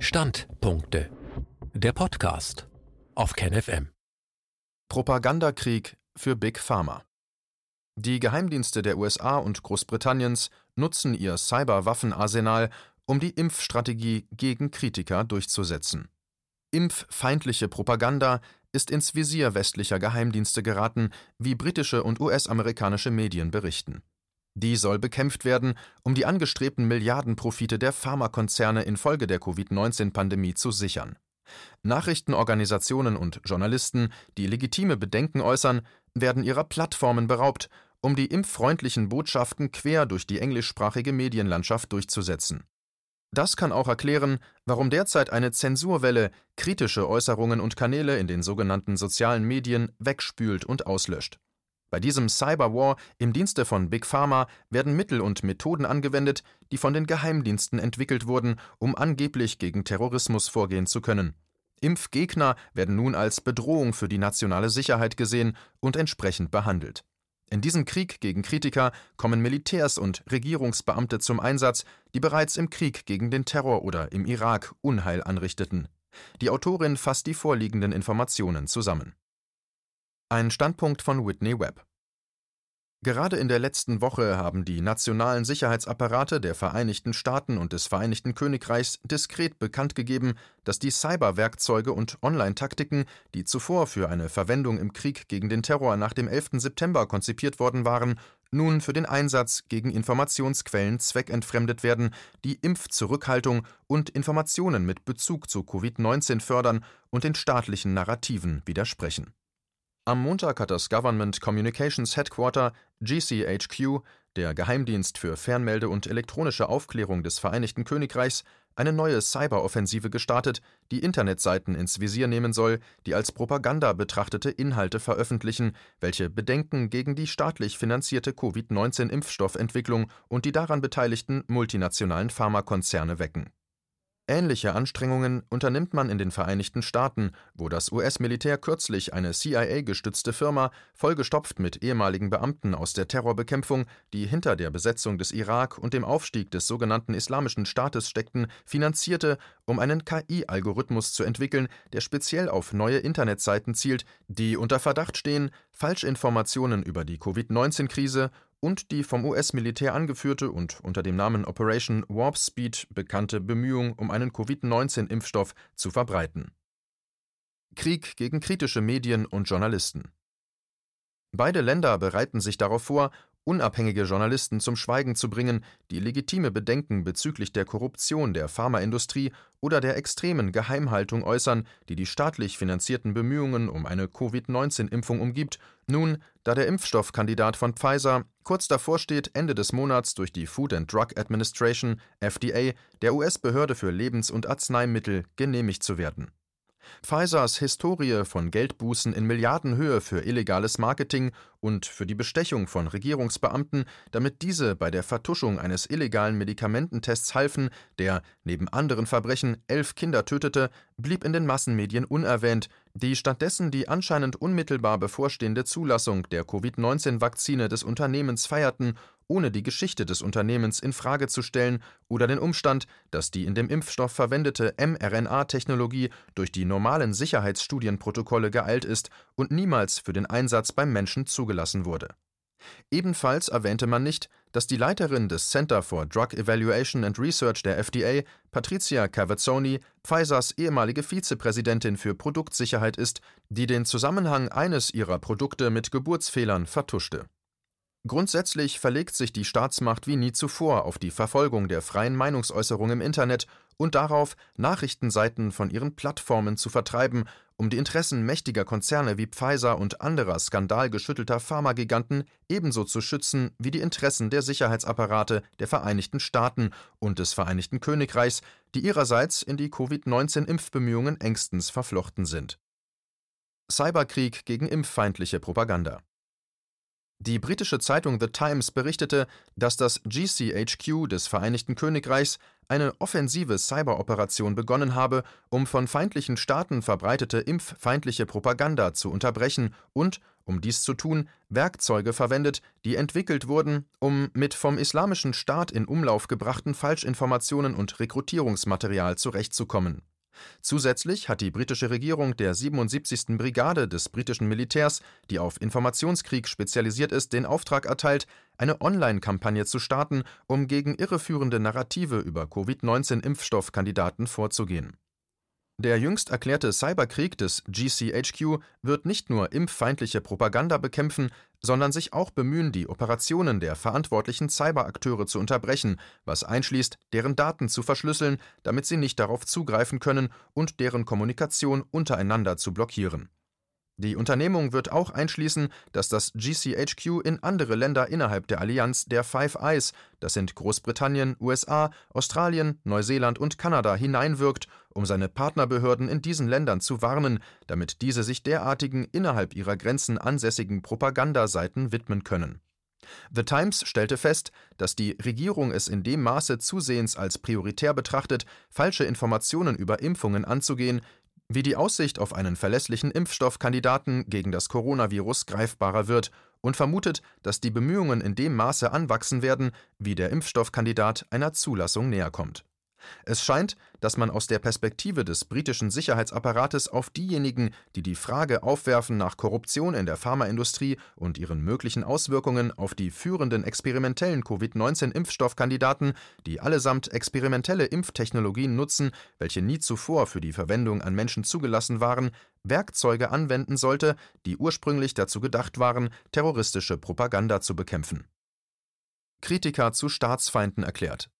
Standpunkte. Der Podcast auf KenFM. Propagandakrieg für Big Pharma. Die Geheimdienste der USA und Großbritanniens nutzen ihr Cyberwaffenarsenal, um die Impfstrategie gegen Kritiker durchzusetzen. Impffeindliche Propaganda ist ins Visier westlicher Geheimdienste geraten, wie britische und US-amerikanische Medien berichten. Die soll bekämpft werden, um die angestrebten Milliardenprofite der Pharmakonzerne infolge der Covid-19-Pandemie zu sichern. Nachrichtenorganisationen und Journalisten, die legitime Bedenken äußern, werden ihrer Plattformen beraubt, um die impffreundlichen Botschaften quer durch die englischsprachige Medienlandschaft durchzusetzen. Das kann auch erklären, warum derzeit eine Zensurwelle kritische Äußerungen und Kanäle in den sogenannten sozialen Medien wegspült und auslöscht. Bei diesem Cyberwar im Dienste von Big Pharma werden Mittel und Methoden angewendet, die von den Geheimdiensten entwickelt wurden, um angeblich gegen Terrorismus vorgehen zu können. Impfgegner werden nun als Bedrohung für die nationale Sicherheit gesehen und entsprechend behandelt. In diesem Krieg gegen Kritiker kommen Militärs und Regierungsbeamte zum Einsatz, die bereits im Krieg gegen den Terror oder im Irak Unheil anrichteten. Die Autorin fasst die vorliegenden Informationen zusammen. Ein Standpunkt von Whitney Webb. Gerade in der letzten Woche haben die nationalen Sicherheitsapparate der Vereinigten Staaten und des Vereinigten Königreichs diskret bekannt gegeben, dass die Cyberwerkzeuge und Online-Taktiken, die zuvor für eine Verwendung im Krieg gegen den Terror nach dem 11. September konzipiert worden waren, nun für den Einsatz gegen Informationsquellen zweckentfremdet werden, die Impfzurückhaltung und Informationen mit Bezug zu Covid-19 fördern und den staatlichen Narrativen widersprechen. Am Montag hat das Government Communications Headquarter GCHQ, der Geheimdienst für Fernmelde und elektronische Aufklärung des Vereinigten Königreichs, eine neue Cyberoffensive gestartet, die Internetseiten ins Visier nehmen soll, die als Propaganda betrachtete Inhalte veröffentlichen, welche Bedenken gegen die staatlich finanzierte Covid-19-Impfstoffentwicklung und die daran beteiligten multinationalen Pharmakonzerne wecken Ähnliche Anstrengungen unternimmt man in den Vereinigten Staaten, wo das US-Militär kürzlich eine CIA-gestützte Firma, vollgestopft mit ehemaligen Beamten aus der Terrorbekämpfung, die hinter der Besetzung des Irak und dem Aufstieg des sogenannten Islamischen Staates steckten, finanzierte, um einen KI-Algorithmus zu entwickeln, der speziell auf neue Internetseiten zielt, die unter Verdacht stehen, Falschinformationen über die Covid-19-Krise und die vom US-Militär angeführte und unter dem Namen Operation Warp Speed bekannte Bemühung um einen Covid-19-Impfstoff zu verbreiten. Krieg gegen kritische Medien und Journalisten. Beide Länder bereiten sich darauf vor, unabhängige Journalisten zum Schweigen zu bringen, die legitime Bedenken bezüglich der Korruption der Pharmaindustrie oder der extremen Geheimhaltung äußern, die die staatlich finanzierten Bemühungen um eine Covid-19-Impfung umgibt, nun, da der Impfstoffkandidat von Pfizer kurz davor steht, Ende des Monats durch die Food and Drug Administration FDA, der US-Behörde für Lebens- und Arzneimittel, genehmigt zu werden Pfizers Historie von Geldbußen in Milliardenhöhe für illegales Marketing und für die Bestechung von Regierungsbeamten, damit diese bei der Vertuschung eines illegalen Medikamententests halfen, der, neben anderen Verbrechen, elf Kinder tötete, blieb in den Massenmedien unerwähnt, die stattdessen die anscheinend unmittelbar bevorstehende Zulassung der Covid-19-Vakzine des Unternehmens feierten ohne die Geschichte des Unternehmens in Frage zu stellen oder den Umstand, dass die in dem Impfstoff verwendete mRNA-Technologie durch die normalen Sicherheitsstudienprotokolle geeilt ist und niemals für den Einsatz beim Menschen zugelassen wurde. Ebenfalls erwähnte man nicht, dass die Leiterin des Center for Drug Evaluation and Research der FDA, Patricia Cavazzoni, Pfizers ehemalige Vizepräsidentin für Produktsicherheit ist, die den Zusammenhang eines ihrer Produkte mit Geburtsfehlern vertuschte Grundsätzlich verlegt sich die Staatsmacht wie nie zuvor auf die Verfolgung der freien Meinungsäußerung im Internet und darauf, Nachrichtenseiten von ihren Plattformen zu vertreiben, um die Interessen mächtiger Konzerne wie Pfizer und anderer skandalgeschüttelter Pharmagiganten ebenso zu schützen wie die Interessen der Sicherheitsapparate der Vereinigten Staaten und des Vereinigten Königreichs, die ihrerseits in die Covid-19-Impfbemühungen engstens verflochten sind. Cyberkrieg gegen impffeindliche Propaganda Die britische Zeitung The Times berichtete, dass das GCHQ des Vereinigten Königreichs eine offensive Cyberoperation begonnen habe, um von feindlichen Staaten verbreitete impffeindliche Propaganda zu unterbrechen und, um dies zu tun, Werkzeuge verwendet, die entwickelt wurden, um mit vom Islamischen Staat in Umlauf gebrachten Falschinformationen und Rekrutierungsmaterial zurechtzukommen Zusätzlich hat die britische Regierung der 77. Brigade des britischen Militärs, die auf Informationskrieg spezialisiert ist, den Auftrag erteilt, eine Online-Kampagne zu starten, um gegen irreführende Narrative über Covid-19-Impfstoffkandidaten vorzugehen der jüngst erklärte Cyberkrieg des GCHQ wird nicht nur impffeindliche Propaganda bekämpfen, sondern sich auch bemühen, die Operationen der verantwortlichen Cyberakteure zu unterbrechen, was einschließt, deren Daten zu verschlüsseln, damit sie nicht darauf zugreifen können und deren Kommunikation untereinander zu blockieren die Unternehmung wird auch einschließen, dass das GCHQ in andere Länder innerhalb der Allianz der Five Eyes, das sind Großbritannien, USA, Australien, Neuseeland und Kanada, hineinwirkt, um seine Partnerbehörden in diesen Ländern zu warnen, damit diese sich derartigen innerhalb ihrer Grenzen ansässigen Propagandaseiten widmen können. The Times stellte fest, dass die Regierung es in dem Maße zusehends als prioritär betrachtet, falsche Informationen über Impfungen anzugehen, wie die Aussicht auf einen verlässlichen Impfstoffkandidaten gegen das Coronavirus greifbarer wird und vermutet, dass die Bemühungen in dem Maße anwachsen werden, wie der Impfstoffkandidat einer Zulassung näherkommt es scheint, dass man aus der Perspektive des britischen Sicherheitsapparates auf diejenigen, die die Frage aufwerfen nach Korruption in der Pharmaindustrie und ihren möglichen Auswirkungen auf die führenden experimentellen Covid-19-Impfstoffkandidaten, die allesamt experimentelle Impftechnologien nutzen, welche nie zuvor für die Verwendung an Menschen zugelassen waren, Werkzeuge anwenden sollte, die ursprünglich dazu gedacht waren, terroristische Propaganda zu bekämpfen. Kritiker zu Staatsfeinden erklärt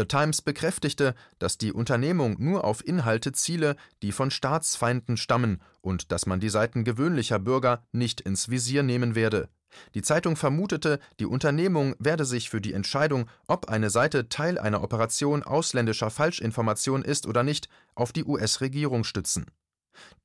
The Times bekräftigte, dass die Unternehmung nur auf Inhalte ziele, die von Staatsfeinden stammen und dass man die Seiten gewöhnlicher Bürger nicht ins Visier nehmen werde. Die Zeitung vermutete, die Unternehmung werde sich für die Entscheidung, ob eine Seite Teil einer Operation ausländischer Falschinformation ist oder nicht, auf die US-Regierung stützen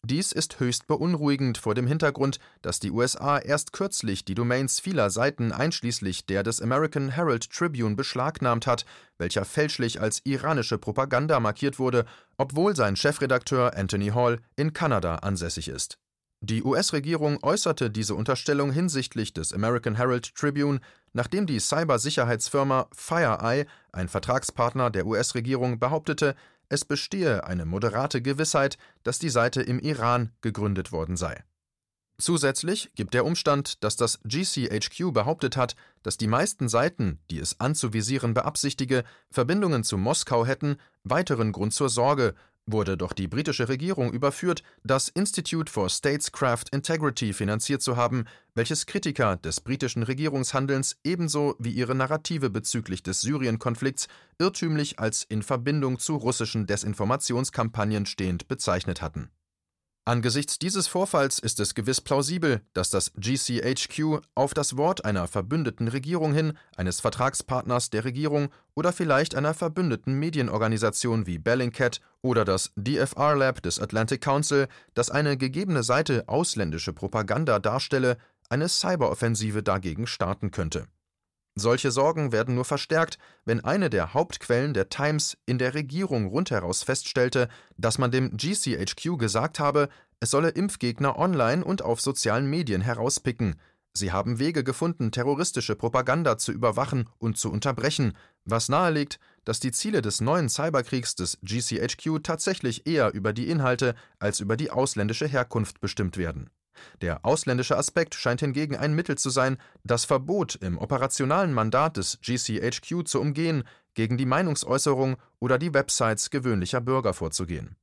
dies ist höchst beunruhigend vor dem Hintergrund, dass die USA erst kürzlich die Domains vieler Seiten einschließlich der des American Herald Tribune beschlagnahmt hat, welcher fälschlich als iranische Propaganda markiert wurde, obwohl sein Chefredakteur Anthony Hall in Kanada ansässig ist. Die US-Regierung äußerte diese Unterstellung hinsichtlich des American Herald Tribune, nachdem die Cybersicherheitsfirma FireEye, ein Vertragspartner der US-Regierung, behauptete, es bestehe eine moderate Gewissheit, dass die Seite im Iran gegründet worden sei. Zusätzlich gibt der Umstand, dass das GCHQ behauptet hat, dass die meisten Seiten, die es anzuvisieren beabsichtige, Verbindungen zu Moskau hätten, weiteren Grund zur Sorge wurde doch die britische Regierung überführt, das Institute for Statescraft Integrity finanziert zu haben, welches Kritiker des britischen Regierungshandelns ebenso wie ihre Narrative bezüglich des Syrien-Konflikts irrtümlich als in Verbindung zu russischen Desinformationskampagnen stehend bezeichnet hatten Angesichts dieses Vorfalls ist es gewiss plausibel, dass das GCHQ auf das Wort einer verbündeten Regierung hin, eines Vertragspartners der Regierung oder vielleicht einer verbündeten Medienorganisation wie Bellingcat oder das DFR Lab des Atlantic Council, das eine gegebene Seite ausländische Propaganda darstelle, eine Cyberoffensive dagegen starten könnte solche Sorgen werden nur verstärkt, wenn eine der Hauptquellen der Times in der Regierung rundheraus feststellte, dass man dem GCHQ gesagt habe, es solle Impfgegner online und auf sozialen Medien herauspicken. Sie haben Wege gefunden, terroristische Propaganda zu überwachen und zu unterbrechen, was nahelegt, dass die Ziele des neuen Cyberkriegs des GCHQ tatsächlich eher über die Inhalte als über die ausländische Herkunft bestimmt werden der ausländische Aspekt scheint hingegen ein Mittel zu sein, das Verbot im operationalen Mandat des GCHQ zu umgehen, gegen die Meinungsäußerung oder die Websites gewöhnlicher Bürger vorzugehen.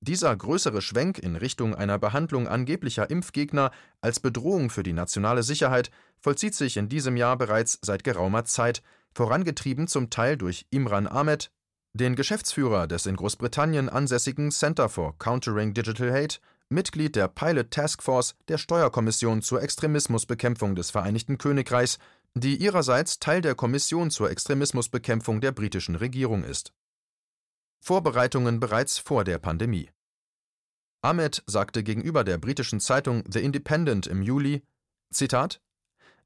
Dieser größere Schwenk in Richtung einer Behandlung angeblicher Impfgegner als Bedrohung für die nationale Sicherheit vollzieht sich in diesem Jahr bereits seit geraumer Zeit, vorangetrieben zum Teil durch Imran Ahmed, den Geschäftsführer des in Großbritannien ansässigen Center for Countering Digital Hate, Mitglied der Pilot Task Force der Steuerkommission zur Extremismusbekämpfung des Vereinigten Königreichs, die ihrerseits Teil der Kommission zur Extremismusbekämpfung der britischen Regierung ist. Vorbereitungen bereits vor der Pandemie. Ahmed sagte gegenüber der britischen Zeitung The Independent im Juli: Zitat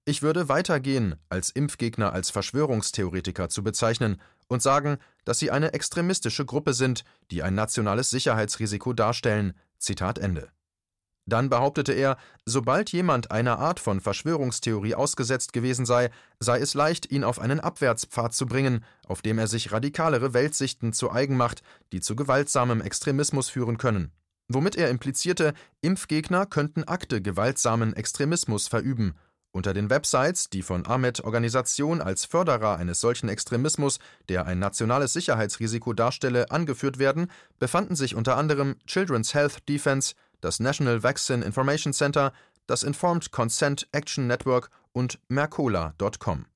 Ich würde weitergehen, als Impfgegner als Verschwörungstheoretiker zu bezeichnen und sagen, dass sie eine extremistische Gruppe sind, die ein nationales Sicherheitsrisiko darstellen. Zitat Ende. Dann behauptete er, sobald jemand einer Art von Verschwörungstheorie ausgesetzt gewesen sei, sei es leicht, ihn auf einen Abwärtspfad zu bringen, auf dem er sich radikalere Weltsichten zu eigen macht, die zu gewaltsamem Extremismus führen können. Womit er implizierte, Impfgegner könnten Akte gewaltsamen Extremismus verüben. Unter den Websites, die von Ahmed Organisation als Förderer eines solchen Extremismus, der ein nationales Sicherheitsrisiko darstelle, angeführt werden, befanden sich unter anderem Children's Health Defense, das National Vaccine Information Center, das Informed Consent Action Network und Mercola.com.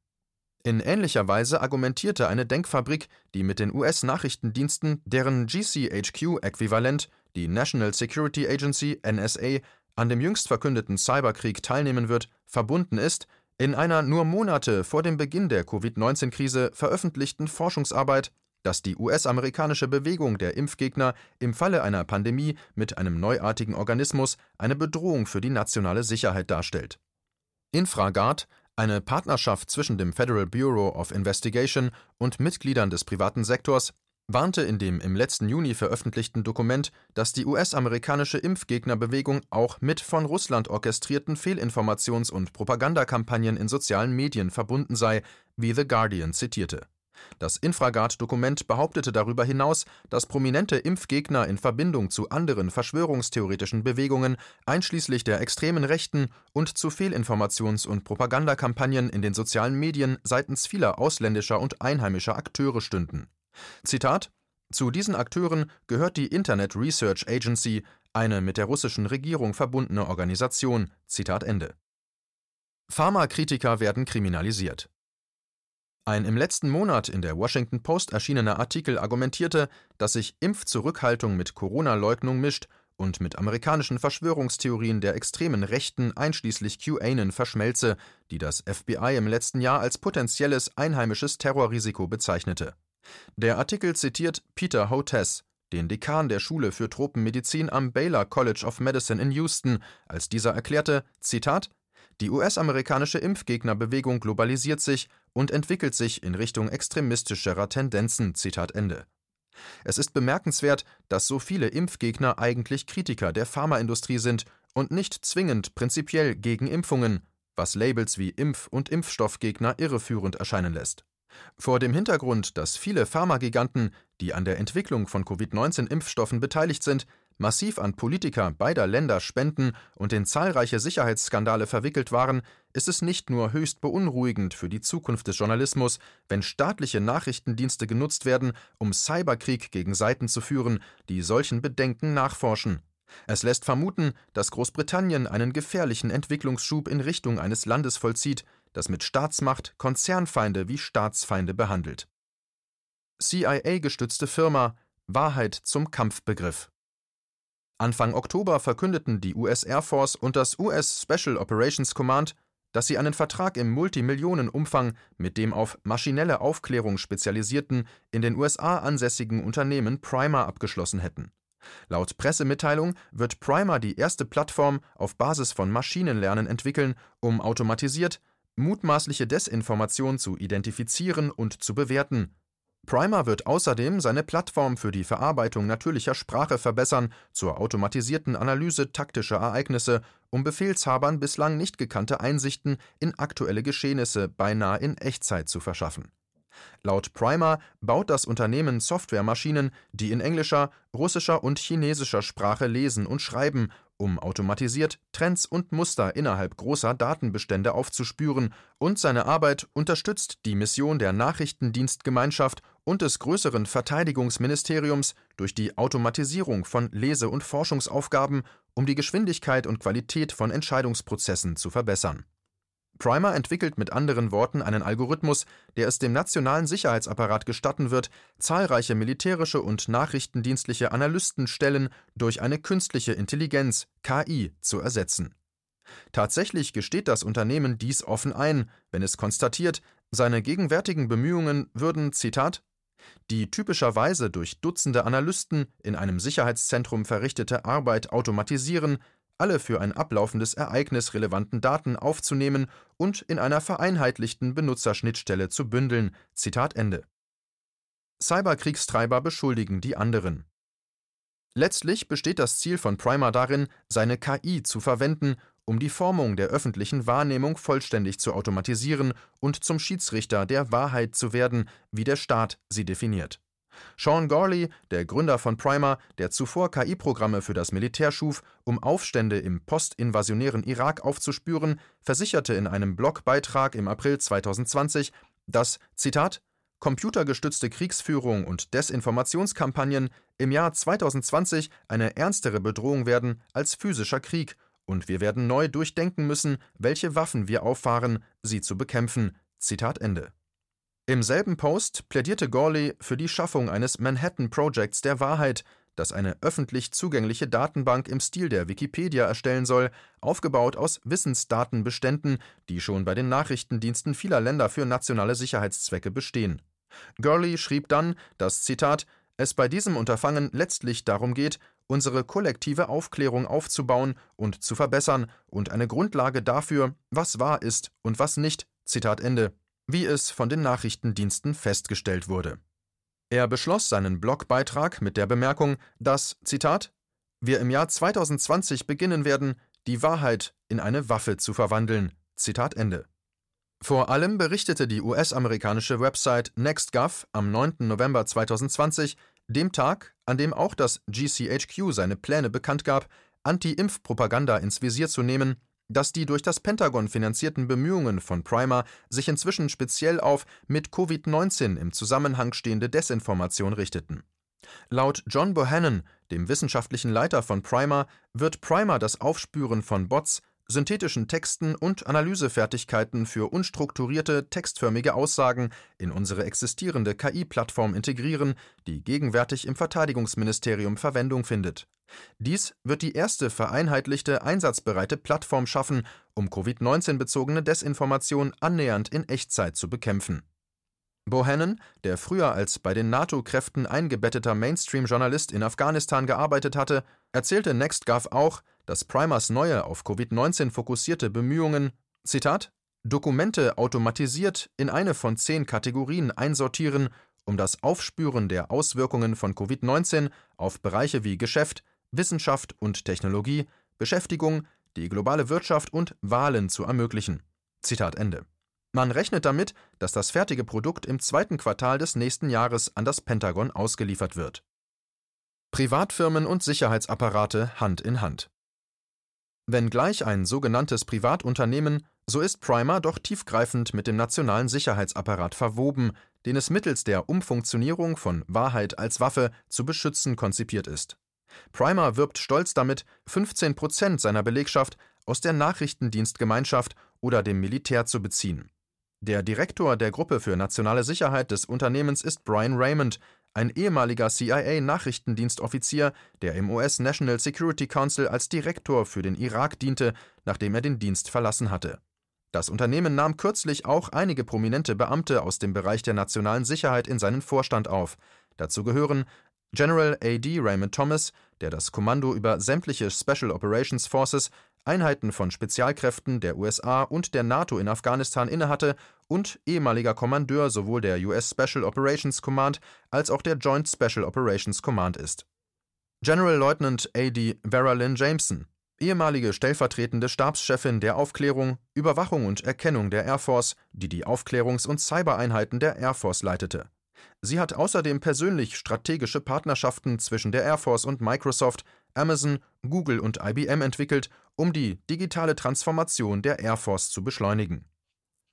In ähnlicher Weise argumentierte eine Denkfabrik, die mit den US-Nachrichtendiensten, deren GCHQ-Äquivalent, die National Security Agency NSA, an dem jüngst verkündeten Cyberkrieg teilnehmen wird, verbunden ist, in einer nur Monate vor dem Beginn der Covid-19-Krise veröffentlichten Forschungsarbeit dass die US-amerikanische Bewegung der Impfgegner im Falle einer Pandemie mit einem neuartigen Organismus eine Bedrohung für die nationale Sicherheit darstellt. Infragard, eine Partnerschaft zwischen dem Federal Bureau of Investigation und Mitgliedern des privaten Sektors, warnte in dem im letzten Juni veröffentlichten Dokument, dass die US-amerikanische Impfgegnerbewegung auch mit von Russland orchestrierten Fehlinformations- und Propagandakampagnen in sozialen Medien verbunden sei, wie The Guardian zitierte das Infragard-Dokument behauptete darüber hinaus, dass prominente Impfgegner in Verbindung zu anderen verschwörungstheoretischen Bewegungen, einschließlich der extremen Rechten, und zu Fehlinformations- und Propagandakampagnen in den sozialen Medien seitens vieler ausländischer und einheimischer Akteure stünden. Zitat Zu diesen Akteuren gehört die Internet Research Agency, eine mit der russischen Regierung verbundene Organisation. Zitat Ende. Pharmakritiker werden kriminalisiert. Ein im letzten Monat in der Washington Post erschienener Artikel argumentierte, dass sich Impfzurückhaltung mit Corona-Leugnung mischt und mit amerikanischen Verschwörungstheorien der extremen Rechten einschließlich QAnon verschmelze, die das FBI im letzten Jahr als potenzielles einheimisches Terrorrisiko bezeichnete. Der Artikel zitiert Peter Hotez, den Dekan der Schule für Tropenmedizin am Baylor College of Medicine in Houston, als dieser erklärte: Zitat die US-amerikanische Impfgegnerbewegung globalisiert sich und entwickelt sich in Richtung extremistischerer Tendenzen. Zitat Ende. Es ist bemerkenswert, dass so viele Impfgegner eigentlich Kritiker der Pharmaindustrie sind und nicht zwingend prinzipiell gegen Impfungen, was Labels wie Impf- und Impfstoffgegner irreführend erscheinen lässt. Vor dem Hintergrund, dass viele Pharmagiganten, die an der Entwicklung von Covid-19-Impfstoffen beteiligt sind, massiv an Politiker beider Länder spenden und in zahlreiche Sicherheitsskandale verwickelt waren, ist es nicht nur höchst beunruhigend für die Zukunft des Journalismus, wenn staatliche Nachrichtendienste genutzt werden, um Cyberkrieg gegen Seiten zu führen, die solchen Bedenken nachforschen. Es lässt vermuten, dass Großbritannien einen gefährlichen Entwicklungsschub in Richtung eines Landes vollzieht, das mit Staatsmacht Konzernfeinde wie Staatsfeinde behandelt. CIA-gestützte Firma Wahrheit zum Kampfbegriff Anfang Oktober verkündeten die US Air Force und das US Special Operations Command, dass sie einen Vertrag im Multimillionenumfang mit dem auf maschinelle Aufklärung spezialisierten, in den USA ansässigen Unternehmen Primer abgeschlossen hätten. Laut Pressemitteilung wird Primer die erste Plattform auf Basis von Maschinenlernen entwickeln, um automatisiert mutmaßliche Desinformation zu identifizieren und zu bewerten Primer wird außerdem seine Plattform für die Verarbeitung natürlicher Sprache verbessern, zur automatisierten Analyse taktischer Ereignisse, um Befehlshabern bislang nicht gekannte Einsichten in aktuelle Geschehnisse beinahe in Echtzeit zu verschaffen. Laut Primer baut das Unternehmen Softwaremaschinen, die in englischer, russischer und chinesischer Sprache lesen und schreiben um automatisiert Trends und Muster innerhalb großer Datenbestände aufzuspüren, und seine Arbeit unterstützt die Mission der Nachrichtendienstgemeinschaft und des größeren Verteidigungsministeriums durch die Automatisierung von Lese- und Forschungsaufgaben, um die Geschwindigkeit und Qualität von Entscheidungsprozessen zu verbessern Primer entwickelt mit anderen Worten einen Algorithmus, der es dem nationalen Sicherheitsapparat gestatten wird, zahlreiche militärische und nachrichtendienstliche Analystenstellen durch eine künstliche Intelligenz (KI) zu ersetzen. Tatsächlich gesteht das Unternehmen dies offen ein, wenn es konstatiert, seine gegenwärtigen Bemühungen würden Zitat die typischerweise durch Dutzende Analysten in einem Sicherheitszentrum verrichtete Arbeit automatisieren alle für ein ablaufendes Ereignis relevanten Daten aufzunehmen und in einer vereinheitlichten Benutzerschnittstelle zu bündeln. Zitat Ende. Cyberkriegstreiber beschuldigen die anderen. Letztlich besteht das Ziel von Primer darin, seine KI zu verwenden, um die Formung der öffentlichen Wahrnehmung vollständig zu automatisieren und zum Schiedsrichter der Wahrheit zu werden, wie der Staat sie definiert. Sean Gorley, der Gründer von Primer, der zuvor KI-Programme für das Militär schuf, um Aufstände im postinvasionären Irak aufzuspüren, versicherte in einem Blogbeitrag im April 2020, dass, Zitat, computergestützte Kriegsführung und Desinformationskampagnen im Jahr 2020 eine ernstere Bedrohung werden als physischer Krieg und wir werden neu durchdenken müssen, welche Waffen wir auffahren, sie zu bekämpfen. Zitat Ende. Im selben Post plädierte Gorley für die Schaffung eines Manhattan Projects der Wahrheit, das eine öffentlich zugängliche Datenbank im Stil der Wikipedia erstellen soll, aufgebaut aus Wissensdatenbeständen, die schon bei den Nachrichtendiensten vieler Länder für nationale Sicherheitszwecke bestehen. Gurley schrieb dann, dass Zitat es bei diesem Unterfangen letztlich darum geht, unsere kollektive Aufklärung aufzubauen und zu verbessern und eine Grundlage dafür, was wahr ist und was nicht, Zitat Ende, wie es von den Nachrichtendiensten festgestellt wurde. Er beschloss seinen Blogbeitrag mit der Bemerkung, dass, Zitat, wir im Jahr 2020 beginnen werden, die Wahrheit in eine Waffe zu verwandeln. Zitat Ende. Vor allem berichtete die US-amerikanische Website NextGov am 9. November 2020, dem Tag, an dem auch das GCHQ seine Pläne bekannt gab, Anti-Impf-Propaganda ins Visier zu nehmen, dass die durch das Pentagon finanzierten Bemühungen von Primer sich inzwischen speziell auf mit Covid-19 im Zusammenhang stehende Desinformation richteten. Laut John Bohannon, dem wissenschaftlichen Leiter von Primer, wird Primer das Aufspüren von Bots synthetischen Texten und Analysefertigkeiten für unstrukturierte, textförmige Aussagen in unsere existierende KI-Plattform integrieren, die gegenwärtig im Verteidigungsministerium Verwendung findet. Dies wird die erste vereinheitlichte, einsatzbereite Plattform schaffen, um Covid-19-bezogene Desinformation annähernd in Echtzeit zu bekämpfen. Bohannon, der früher als bei den NATO-Kräften eingebetteter Mainstream-Journalist in Afghanistan gearbeitet hatte, erzählte NextGov auch, dass Primers neue auf Covid-19 fokussierte Bemühungen, Zitat, Dokumente automatisiert in eine von zehn Kategorien einsortieren, um das Aufspüren der Auswirkungen von Covid-19 auf Bereiche wie Geschäft, Wissenschaft und Technologie, Beschäftigung, die globale Wirtschaft und Wahlen zu ermöglichen. Zitat Ende. Man rechnet damit, dass das fertige Produkt im zweiten Quartal des nächsten Jahres an das Pentagon ausgeliefert wird. Privatfirmen und Sicherheitsapparate Hand in Hand. Wenngleich ein sogenanntes Privatunternehmen, so ist Primer doch tiefgreifend mit dem nationalen Sicherheitsapparat verwoben, den es mittels der Umfunktionierung von Wahrheit als Waffe zu beschützen konzipiert ist. Primer wirbt stolz damit, 15 Prozent seiner Belegschaft aus der Nachrichtendienstgemeinschaft oder dem Militär zu beziehen. Der Direktor der Gruppe für nationale Sicherheit des Unternehmens ist Brian Raymond, ein ehemaliger CIA-Nachrichtendienstoffizier, der im US National Security Council als Direktor für den Irak diente, nachdem er den Dienst verlassen hatte. Das Unternehmen nahm kürzlich auch einige prominente Beamte aus dem Bereich der nationalen Sicherheit in seinen Vorstand auf. Dazu gehören General A.D. Raymond Thomas, der das Kommando über sämtliche Special Operations Forces, Einheiten von Spezialkräften der USA und der NATO in Afghanistan innehatte und ehemaliger Kommandeur sowohl der US Special Operations Command als auch der Joint Special Operations Command ist. General Lieutenant A.D. Vera Lynn Jameson, ehemalige stellvertretende Stabschefin der Aufklärung, Überwachung und Erkennung der Air Force, die die Aufklärungs- und Cybereinheiten der Air Force leitete. Sie hat außerdem persönlich strategische Partnerschaften zwischen der Air Force und Microsoft, Amazon, Google und IBM entwickelt, um die digitale Transformation der Air Force zu beschleunigen.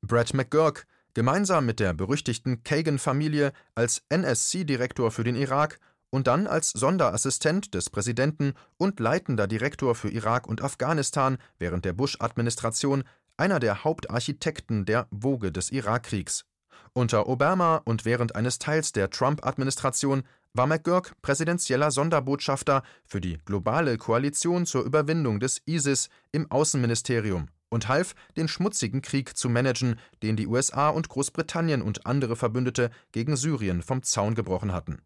Brett McGurk, gemeinsam mit der berüchtigten Kagan-Familie als NSC-Direktor für den Irak und dann als Sonderassistent des Präsidenten und leitender Direktor für Irak und Afghanistan während der Bush-Administration einer der Hauptarchitekten der Woge des Irakkriegs. Unter Obama und während eines Teils der Trump-Administration war McGurk präsidentieller Sonderbotschafter für die globale Koalition zur Überwindung des ISIS im Außenministerium und half, den schmutzigen Krieg zu managen, den die USA und Großbritannien und andere Verbündete gegen Syrien vom Zaun gebrochen hatten.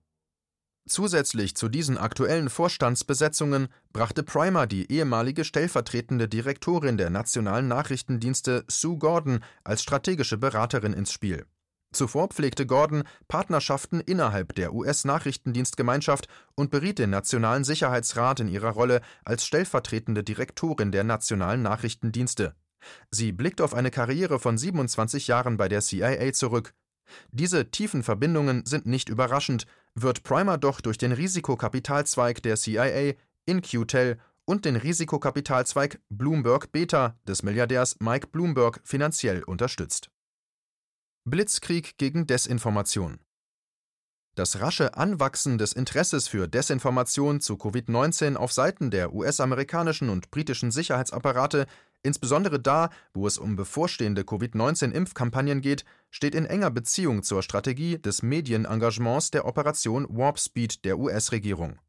Zusätzlich zu diesen aktuellen Vorstandsbesetzungen brachte Primer die ehemalige stellvertretende Direktorin der nationalen Nachrichtendienste Sue Gordon als strategische Beraterin ins Spiel. Zuvor pflegte Gordon Partnerschaften innerhalb der US-Nachrichtendienstgemeinschaft und beriet den Nationalen Sicherheitsrat in ihrer Rolle als stellvertretende Direktorin der nationalen Nachrichtendienste. Sie blickt auf eine Karriere von 27 Jahren bei der CIA zurück. Diese tiefen Verbindungen sind nicht überraschend, wird Primer doch durch den Risikokapitalzweig der CIA, InQtel und den Risikokapitalzweig Bloomberg Beta des Milliardärs Mike Bloomberg finanziell unterstützt. Blitzkrieg gegen Desinformation das rasche Anwachsen des Interesses für Desinformation zu Covid-19 auf Seiten der US-amerikanischen und britischen Sicherheitsapparate, insbesondere da, wo es um bevorstehende Covid-19-Impfkampagnen geht, steht in enger Beziehung zur Strategie des Medienengagements der Operation Warp Speed der US-Regierung.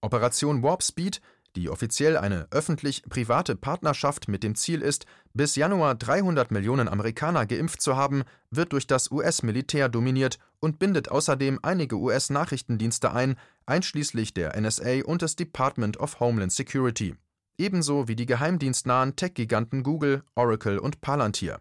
Operation Warp Speed die offiziell eine öffentlich-private Partnerschaft mit dem Ziel ist, bis Januar 300 Millionen Amerikaner geimpft zu haben, wird durch das US-Militär dominiert und bindet außerdem einige US-Nachrichtendienste ein, einschließlich der NSA und des Department of Homeland Security, ebenso wie die geheimdienstnahen Tech-Giganten Google, Oracle und Palantir.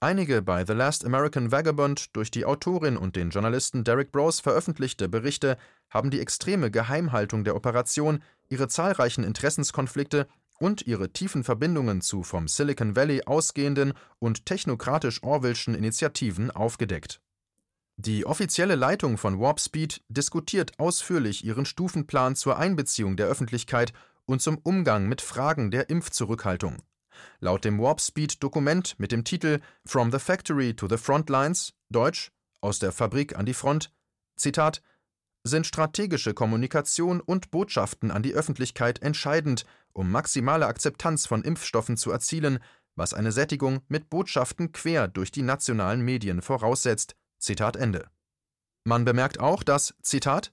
Einige bei The Last American Vagabond durch die Autorin und den Journalisten Derek Brose veröffentlichte Berichte haben die extreme Geheimhaltung der Operation, ihre zahlreichen Interessenskonflikte und ihre tiefen Verbindungen zu vom Silicon Valley ausgehenden und technokratisch-orwellschen Initiativen aufgedeckt. Die offizielle Leitung von Warp Speed diskutiert ausführlich ihren Stufenplan zur Einbeziehung der Öffentlichkeit und zum Umgang mit Fragen der Impfzurückhaltung. Laut dem Warp Speed Dokument mit dem Titel From the Factory to the Frontlines, Deutsch Aus der Fabrik an die Front, Zitat, sind strategische Kommunikation und Botschaften an die Öffentlichkeit entscheidend, um maximale Akzeptanz von Impfstoffen zu erzielen, was eine Sättigung mit Botschaften quer durch die nationalen Medien voraussetzt. Zitat Ende. Man bemerkt auch, dass, Zitat,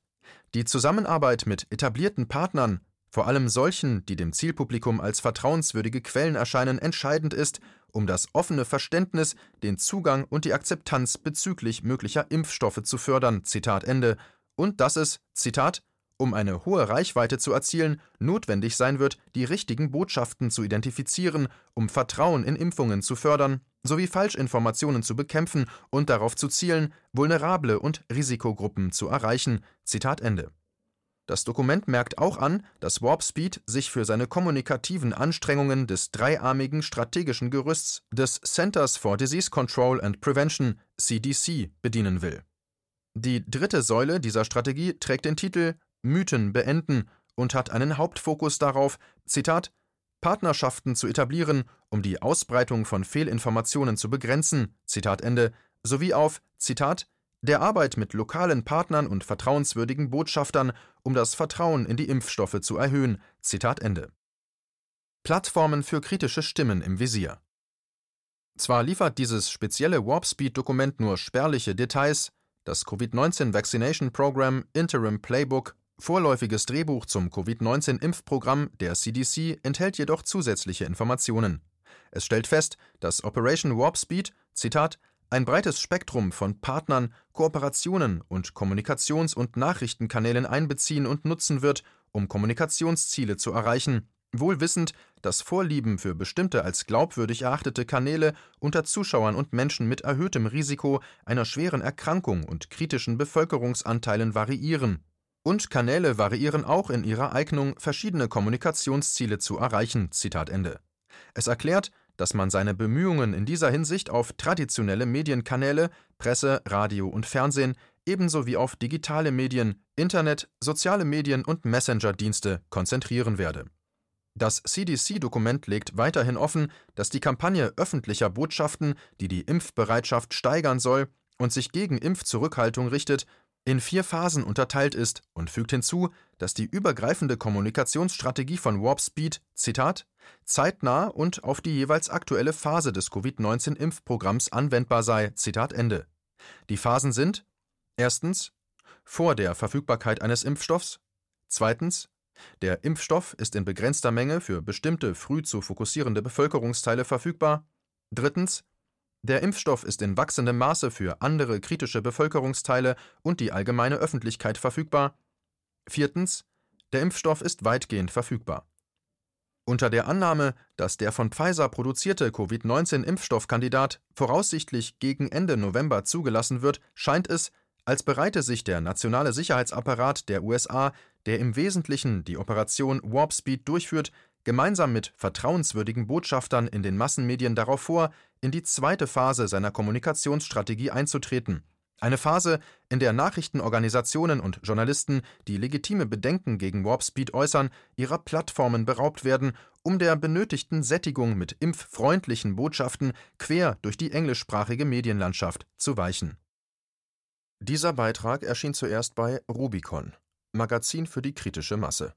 die Zusammenarbeit mit etablierten Partnern, vor allem solchen, die dem Zielpublikum als vertrauenswürdige Quellen erscheinen, entscheidend ist, um das offene Verständnis, den Zugang und die Akzeptanz bezüglich möglicher Impfstoffe zu fördern. Zitat Ende. Und dass es, Zitat, um eine hohe Reichweite zu erzielen, notwendig sein wird, die richtigen Botschaften zu identifizieren, um Vertrauen in Impfungen zu fördern, sowie Falschinformationen zu bekämpfen und darauf zu zielen, vulnerable und Risikogruppen zu erreichen. Zitat Ende. Das Dokument merkt auch an, dass Warp Speed sich für seine kommunikativen Anstrengungen des dreiarmigen strategischen Gerüsts des Centers for Disease Control and Prevention CDC bedienen will. Die dritte Säule dieser Strategie trägt den Titel Mythen beenden und hat einen Hauptfokus darauf, Zitat, Partnerschaften zu etablieren, um die Ausbreitung von Fehlinformationen zu begrenzen, Zitat Ende, sowie auf, Zitat, der Arbeit mit lokalen Partnern und vertrauenswürdigen Botschaftern, um das Vertrauen in die Impfstoffe zu erhöhen. Zitat Ende. Plattformen für kritische Stimmen im Visier. Zwar liefert dieses spezielle Warp Speed Dokument nur spärliche Details, das Covid-19 Vaccination Program Interim Playbook, vorläufiges Drehbuch zum Covid-19 Impfprogramm der CDC enthält jedoch zusätzliche Informationen. Es stellt fest, dass Operation Warp Speed, Zitat, ein breites Spektrum von Partnern, Kooperationen und Kommunikations- und Nachrichtenkanälen einbeziehen und nutzen wird, um Kommunikationsziele zu erreichen, wohl wissend, dass Vorlieben für bestimmte als glaubwürdig erachtete Kanäle unter Zuschauern und Menschen mit erhöhtem Risiko einer schweren Erkrankung und kritischen Bevölkerungsanteilen variieren. Und Kanäle variieren auch in ihrer Eignung, verschiedene Kommunikationsziele zu erreichen. Zitat Ende. Es erklärt, dass man seine Bemühungen in dieser Hinsicht auf traditionelle Medienkanäle, Presse, Radio und Fernsehen, ebenso wie auf digitale Medien, Internet, soziale Medien und Messenger-Dienste konzentrieren werde. Das CDC-Dokument legt weiterhin offen, dass die Kampagne öffentlicher Botschaften, die die Impfbereitschaft steigern soll und sich gegen Impfzurückhaltung richtet, in vier Phasen unterteilt ist und fügt hinzu, dass die übergreifende Kommunikationsstrategie von Warp Speed, Zitat, zeitnah und auf die jeweils aktuelle Phase des Covid-19-Impfprogramms anwendbar sei, Zitat Ende. Die Phasen sind erstens vor der Verfügbarkeit eines Impfstoffs, zweitens der Impfstoff ist in begrenzter Menge für bestimmte früh zu fokussierende Bevölkerungsteile verfügbar, drittens der Impfstoff ist in wachsendem Maße für andere kritische Bevölkerungsteile und die allgemeine Öffentlichkeit verfügbar. Viertens. Der Impfstoff ist weitgehend verfügbar. Unter der Annahme, dass der von Pfizer produzierte Covid-19-Impfstoffkandidat voraussichtlich gegen Ende November zugelassen wird, scheint es, als bereite sich der nationale Sicherheitsapparat der USA, der im Wesentlichen die Operation Warp Speed durchführt, gemeinsam mit vertrauenswürdigen Botschaftern in den Massenmedien darauf vor, in die zweite Phase seiner Kommunikationsstrategie einzutreten eine Phase, in der Nachrichtenorganisationen und Journalisten, die legitime Bedenken gegen Warp Speed äußern, ihrer Plattformen beraubt werden, um der benötigten Sättigung mit impffreundlichen Botschaften quer durch die englischsprachige Medienlandschaft zu weichen. Dieser Beitrag erschien zuerst bei Rubicon, Magazin für die kritische Masse.